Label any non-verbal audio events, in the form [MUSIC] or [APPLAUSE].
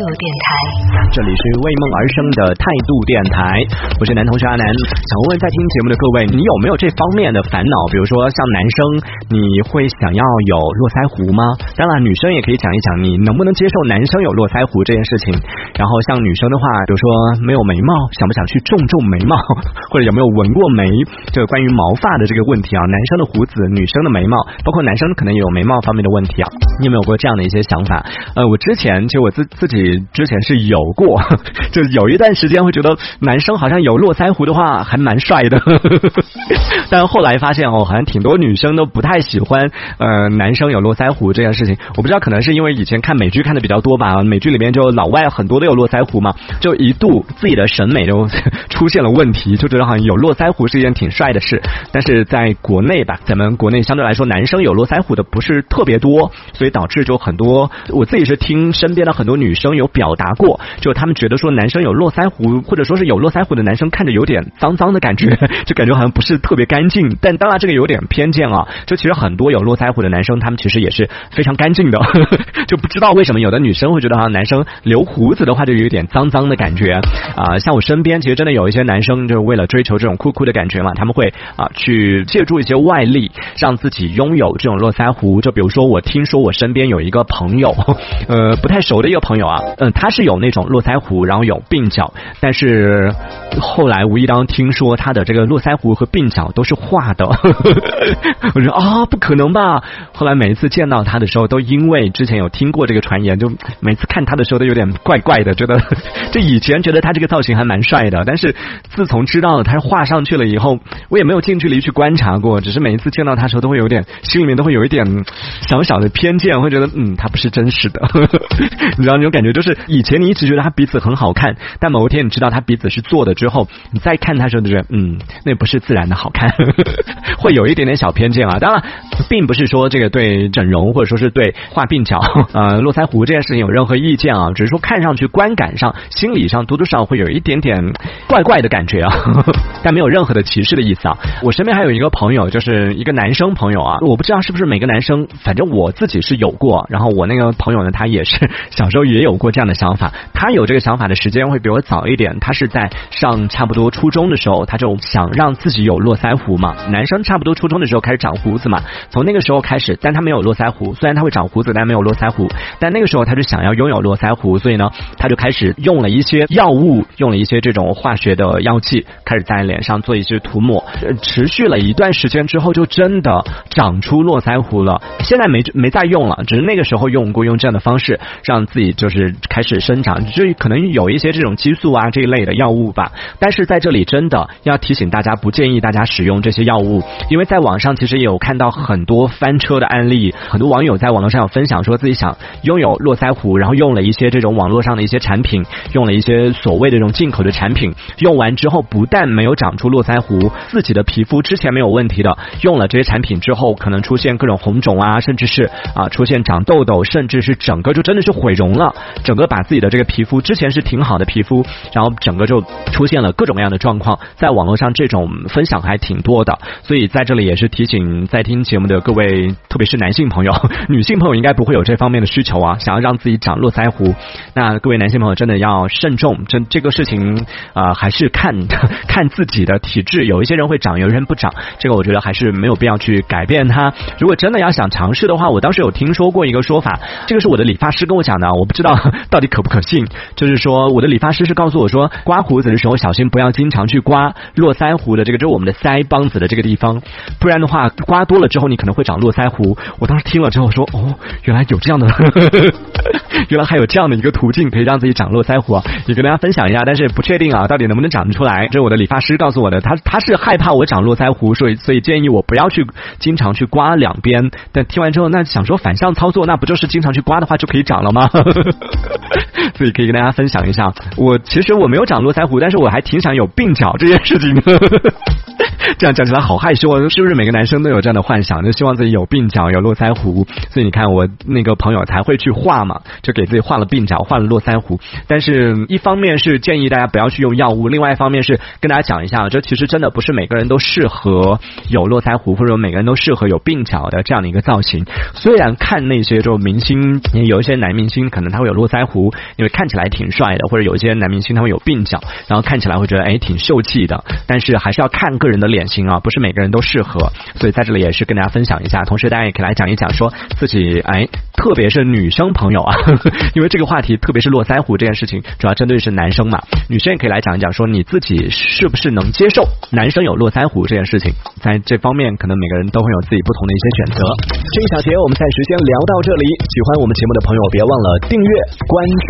度电台，这里是为梦而生的态度电台，我是男同学阿南。想问在听节目的各位，你有没有这方面的烦恼？比如说像男生，你会想要有络腮胡吗？当然，女生也可以讲一讲，你能不能接受男生有络腮胡这件事情？然后像女生的话，比如说没有眉毛，想不想去种种眉毛？[LAUGHS] 或者有没有纹过眉？这个关于毛发的这个问题啊，男生的胡子，女生的眉毛，包括男生可能也有眉毛方面的问题啊，你有没有过这样的一些想法？呃，我之前其实我自自己之前是有过，[LAUGHS] 就有一段时间会觉得男生好像有络腮胡的话还蛮帅的，[LAUGHS] 但后来发现哦，好像挺多女生都不太喜欢呃男生有络腮胡这件事情。我不知道可能是因为以前看美剧看的比较多吧，美剧里面就老外很多都有络腮胡嘛，就一度自己的审美就 [LAUGHS] 出现了问题，就觉得好像有络腮胡是一件挺帅的事。但是在国内吧，咱们国内相对来说男生有络腮胡的不是特别多，所以导致就很多我自己是听身边的很多女生有表达过，就他们觉得说男生有络腮胡，或者说是有络腮胡的男生看着有点脏脏的感觉，[LAUGHS] 就感觉好像不是特别干净。但当然这个有点偏见啊，就其实很多有络腮胡的男生，他们其实也是非常干净的，[LAUGHS] 就不知道为什么有的女生会觉得好像男生留胡子的话就有点脏脏的感觉啊。像我身边其实真的有一些男生，就是为了追求这种酷酷的感觉嘛，他们会啊去借助一些外力，让自己拥有这种络腮胡。就比如说我听说我身边有一个朋友，[LAUGHS] 呃，不太熟的一个朋友啊，嗯，他是有那种络腮胡，然后有鬓角，但是后来无意当听说他的这个络腮胡和鬓角都是画的，[LAUGHS] 我说啊，不可能吧？后来每一次见到他的时候，都因为之前有听过这个传言，就每次看他的时候都有点怪怪的，觉得 [LAUGHS] 这以前觉得他这个造型还蛮帅的，但是自从知道了他画上去了以后，我也没有近距离去观察过，只是每一次见到他的时候，都会有点心里面都会有一点小小的偏见，会觉得嗯，他不是真实的。[LAUGHS] 你知道那种感觉，就是以前你一直觉得他鼻子很好看，但某一天你知道他鼻子是做的之后，你再看他时候就觉得嗯，那不是自然的好看，[LAUGHS] 会有一点点小偏见啊。当然，并不是说这个对整容或者说是对画鬓角、呃络腮胡这件事情有任何意见啊，只是说看上去观感上、心理上多多少会有一点点怪怪的感觉啊，[LAUGHS] 但没有任何的歧视的意思啊。我身边还有一个朋友，就是一个男生朋友啊，我不知道是不是每个男生，反正我自己是有过，然后我那个朋友呢，他也是 [LAUGHS] 小时候也有过这样的想法。他有这个想法的时间会比我早一点，他是在上差不多初中的时候，他就想让自己有络腮胡嘛。男生差不多初中的时候开始长胡子嘛，从那个时候开始，但他没有络腮胡，虽然他会长胡子，但没有络腮胡。但那个时候他就想要拥有络腮胡，所以呢，他就开始用了一些药物，用了一些这种化学的药剂，开始在脸上做一些涂抹。呃持续了一段时间之后，就真的长出络腮胡了。现在没没再用了，只是那个时候用过，用这样的方式让自己就是开始生长，就可能有一些这种激素啊这一类的药物吧。但是在这里真的要提醒大家，不建议大家使用这些药物，因为在网上其实也有看到很多翻车的案例，很多网友在网络上有分享说自己想拥有络腮胡，然后用了一些这种网络上的一些产品，用了一些所谓的这种进口的产品，用完之后不但没有长出络腮胡，自己的皮肤之前没有问题的，用了这些产品之后，可能出现各种红肿啊，甚至是啊出现长痘痘，甚至是整个就真的是毁容了，整个把自己的这个皮肤之前是挺好的皮肤，然后整个就出现了各种各样的状况，在网络上这种分享还挺多的，所以在这里也是提醒在听节我们的各位，特别是男性朋友，[LAUGHS] 女性朋友应该不会有这方面的需求啊，想要让自己长络腮胡，那各位男性朋友真的要慎重，这这个事情啊还是看 [LAUGHS] 看自己的体质，有一些人会长，有一些人不长，这个我觉得还是没有必要去改变它。如果真的要想尝试的话，我当时有听说过一个说法，这个是我的理发师跟我讲的，我不知道 [LAUGHS] 到底可不可信。就是说，我的理发师是告诉我说，刮胡子的时候小心不要经常去刮络腮胡的这个，就是我们的腮帮子的这个地方，不然的话刮多了之后你可能会长络腮胡。我当时听了之后说，哦，原来有这样的，[LAUGHS] 原来还有这样的一个途径可以让自己长络腮胡啊，也跟大家分享一下，但是不确定啊，到底能不能长得出来。这是我的理发师告诉我的，他他是害怕我长络腮胡，所以所 [LAUGHS] 以建议我不要去经常去刮两边。但听完之后，那想说反向操作，那不就是经常去刮的话就可以长了吗？[LAUGHS] [LAUGHS] 所以可以跟大家分享一下，我其实我没有长络腮胡，但是我还挺想有鬓角这件事情的。[LAUGHS] 这样讲起来好害羞啊！是不是每个男生都有这样的幻想，就希望自己有鬓角、有络腮胡？所以你看，我那个朋友才会去画嘛，就给自己画了鬓角、画了络腮胡。但是，一方面是建议大家不要去用药物，另外一方面是跟大家讲一下，这其实真的不是每个人都适合有络腮胡，或者每个人都适合有鬓角的这样的一个造型。虽然看那些就明星，有一些男明星可能他会有络腮胡，因为看起来挺帅的，或者有一些男明星他会有鬓角，然后看起来会觉得哎挺秀气的。但是还是要看个人的脸型啊，不是每个人都适合。所以在这里也是跟大家分享一下，同时大家也可以来讲一讲，说自己哎，特别是女生朋友啊，[LAUGHS] 因为这个话题，特别是络腮胡这件事情，主要针对是男生嘛，女生也可以来讲一讲，说你自己是不是能接受男生有络腮胡这件事情，在这方面可能每个人都会有自己不同的一些选择。这一小节我们暂时先聊到这里，喜欢我们节目的朋友别忘了订阅关注，